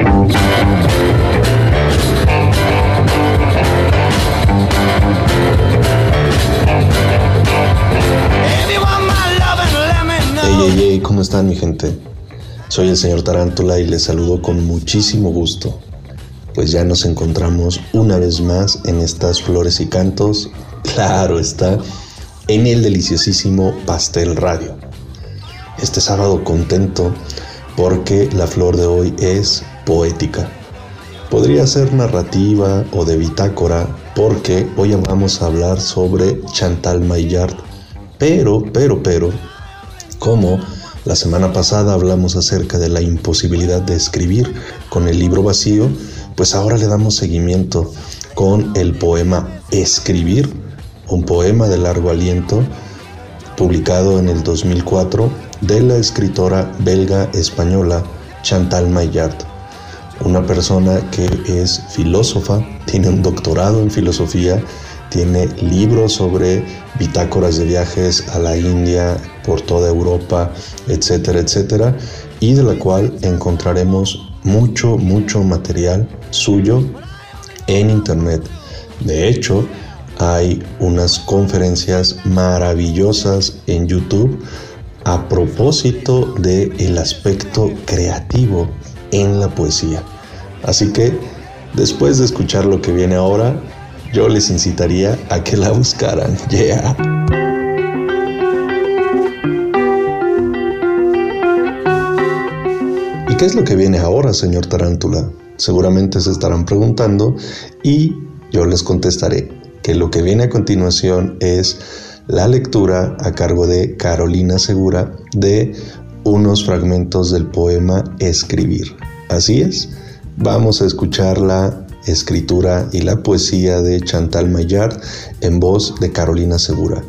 Hey, hey, hey, ¿cómo están mi gente? Soy el señor Tarántula y les saludo con muchísimo gusto, pues ya nos encontramos una vez más en estas flores y cantos, claro está, en el deliciosísimo Pastel Radio. Este sábado contento porque la flor de hoy es poética. Podría ser narrativa o de bitácora porque hoy vamos a hablar sobre Chantal Maillard, pero, pero, pero, como la semana pasada hablamos acerca de la imposibilidad de escribir con el libro vacío, pues ahora le damos seguimiento con el poema Escribir, un poema de largo aliento publicado en el 2004 de la escritora belga española Chantal Maillard, una persona que es filósofa, tiene un doctorado en filosofía, tiene libros sobre bitácoras de viajes a la India, por toda Europa, etcétera, etcétera, y de la cual encontraremos mucho, mucho material suyo en Internet. De hecho, hay unas conferencias maravillosas en YouTube a propósito del el aspecto creativo en la poesía. Así que, después de escuchar lo que viene ahora, yo les incitaría a que la buscaran. Yeah. ¿Y qué es lo que viene ahora, señor Tarántula? Seguramente se estarán preguntando y yo les contestaré que lo que viene a continuación es la lectura a cargo de Carolina Segura de unos fragmentos del poema Escribir. Así es, vamos a escuchar la escritura y la poesía de Chantal Maillard en voz de Carolina Segura.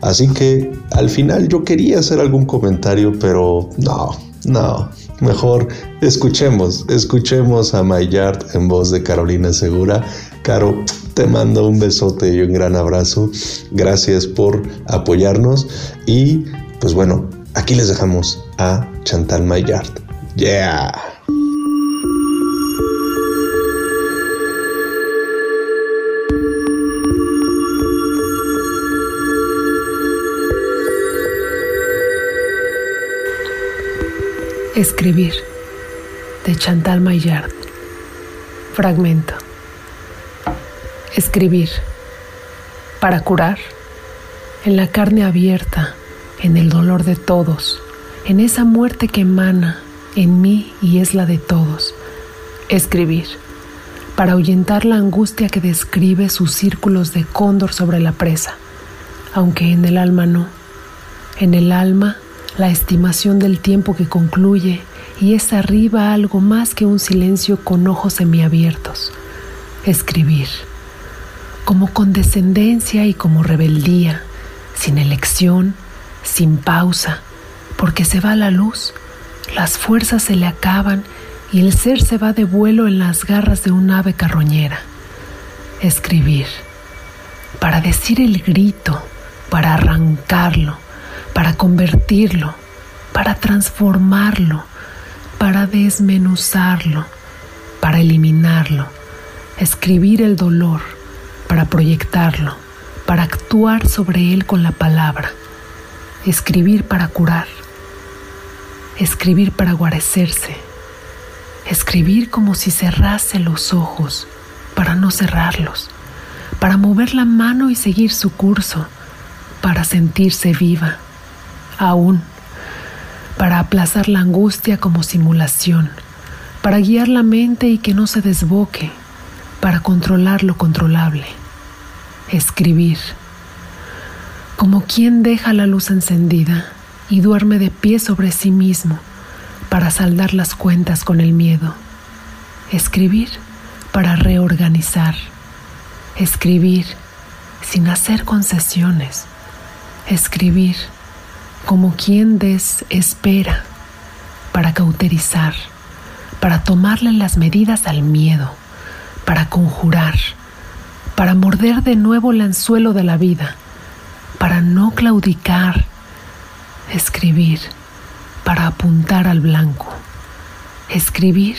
Así que al final yo quería hacer algún comentario, pero no, no, mejor escuchemos, escuchemos a Maillard en voz de Carolina Segura. Caro, te mando un besote y un gran abrazo. Gracias por apoyarnos y pues bueno, aquí les dejamos a Chantal Maillard. Yeah. Escribir de Chantal Maillard. Fragmento. Escribir para curar en la carne abierta, en el dolor de todos, en esa muerte que emana en mí y es la de todos. Escribir para ahuyentar la angustia que describe sus círculos de cóndor sobre la presa, aunque en el alma no. En el alma la estimación del tiempo que concluye y es arriba algo más que un silencio con ojos semiabiertos. Escribir, como condescendencia y como rebeldía, sin elección, sin pausa, porque se va la luz, las fuerzas se le acaban y el ser se va de vuelo en las garras de un ave carroñera. Escribir, para decir el grito, para arrancarlo, para convertirlo, para transformarlo, para desmenuzarlo, para eliminarlo, escribir el dolor, para proyectarlo, para actuar sobre él con la palabra, escribir para curar, escribir para guarecerse, escribir como si cerrase los ojos para no cerrarlos, para mover la mano y seguir su curso, para sentirse viva aún, para aplazar la angustia como simulación, para guiar la mente y que no se desboque, para controlar lo controlable. Escribir, como quien deja la luz encendida y duerme de pie sobre sí mismo para saldar las cuentas con el miedo. Escribir para reorganizar. Escribir sin hacer concesiones. Escribir como quien desespera para cauterizar, para tomarle las medidas al miedo, para conjurar, para morder de nuevo el anzuelo de la vida, para no claudicar, escribir, para apuntar al blanco, escribir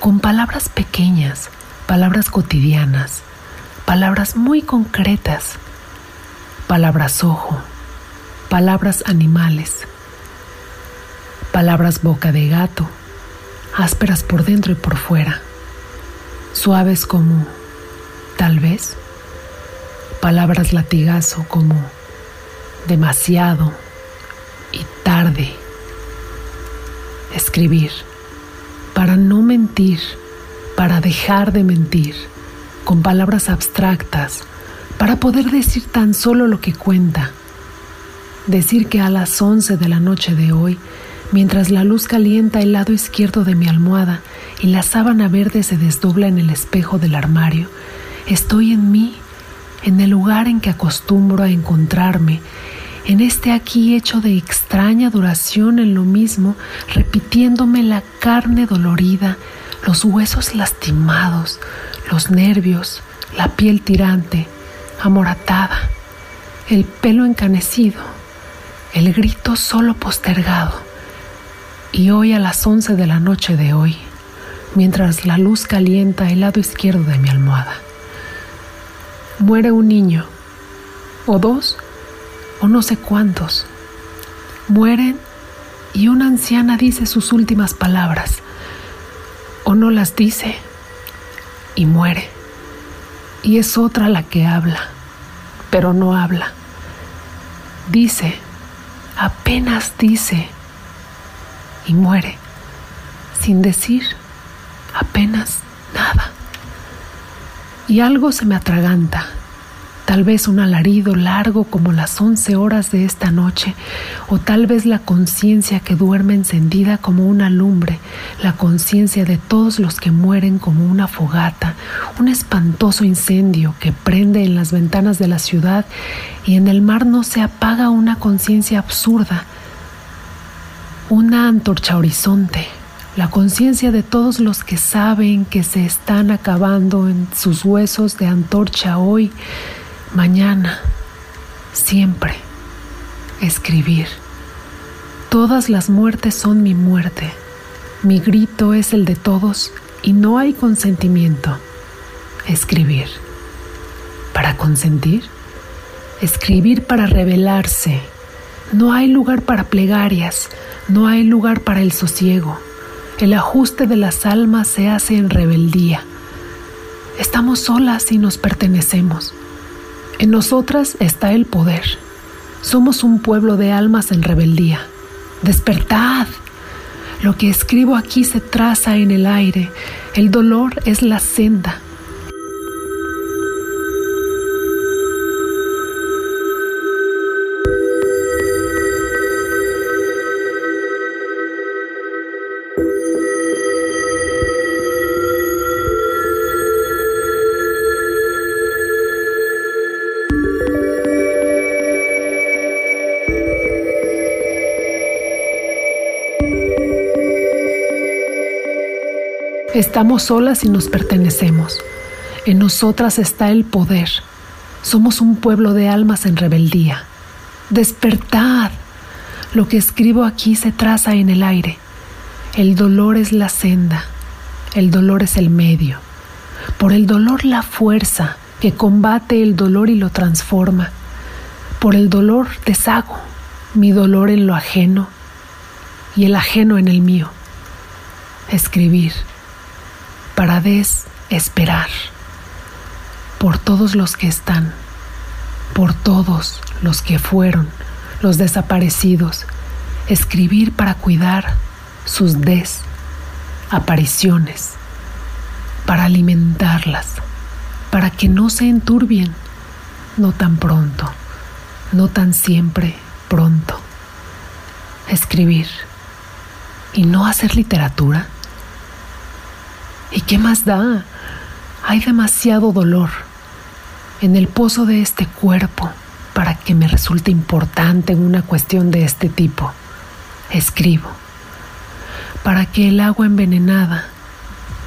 con palabras pequeñas, palabras cotidianas, palabras muy concretas, palabras ojo, palabras animales, palabras boca de gato, ásperas por dentro y por fuera, suaves como tal vez, palabras latigazo como demasiado y tarde. Escribir para no mentir, para dejar de mentir, con palabras abstractas, para poder decir tan solo lo que cuenta. Decir que a las once de la noche de hoy, mientras la luz calienta el lado izquierdo de mi almohada y la sábana verde se desdobla en el espejo del armario, estoy en mí, en el lugar en que acostumbro a encontrarme, en este aquí hecho de extraña duración en lo mismo, repitiéndome la carne dolorida, los huesos lastimados, los nervios, la piel tirante, amoratada, el pelo encanecido, el grito solo postergado. Y hoy a las once de la noche de hoy, mientras la luz calienta el lado izquierdo de mi almohada, muere un niño, o dos, o no sé cuántos. Mueren y una anciana dice sus últimas palabras, o no las dice, y muere. Y es otra la que habla, pero no habla. Dice, apenas dice, y muere, sin decir apenas nada. Y algo se me atraganta tal vez un alarido largo como las once horas de esta noche, o tal vez la conciencia que duerme encendida como una lumbre, la conciencia de todos los que mueren como una fogata, un espantoso incendio que prende en las ventanas de la ciudad y en el mar no se apaga una conciencia absurda, una antorcha horizonte, la conciencia de todos los que saben que se están acabando en sus huesos de antorcha hoy, mañana, siempre, escribir. Todas las muertes son mi muerte. Mi grito es el de todos y no hay consentimiento. Escribir. ¿Para consentir? Escribir para rebelarse. No hay lugar para plegarias, no hay lugar para el sosiego. El ajuste de las almas se hace en rebeldía. Estamos solas y nos pertenecemos. En nosotras está el poder. Somos un pueblo de almas en rebeldía. Despertad. Lo que escribo aquí se traza en el aire. El dolor es la senda. Estamos solas y nos pertenecemos. En nosotras está el poder. Somos un pueblo de almas en rebeldía. Despertad. Lo que escribo aquí se traza en el aire. El dolor es la senda. El dolor es el medio. Por el dolor la fuerza que combate el dolor y lo transforma. Por el dolor deshago mi dolor en lo ajeno y el ajeno en el mío. Escribir para desesperar por todos los que están, por todos los que fueron, los desaparecidos, escribir para cuidar sus desapariciones, para alimentarlas, para que no se enturbien, no tan pronto, no tan siempre pronto. Escribir y no hacer literatura ¿Y qué más da? Hay demasiado dolor en el pozo de este cuerpo para que me resulte importante una cuestión de este tipo. Escribo para que el agua envenenada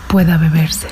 pueda beberse.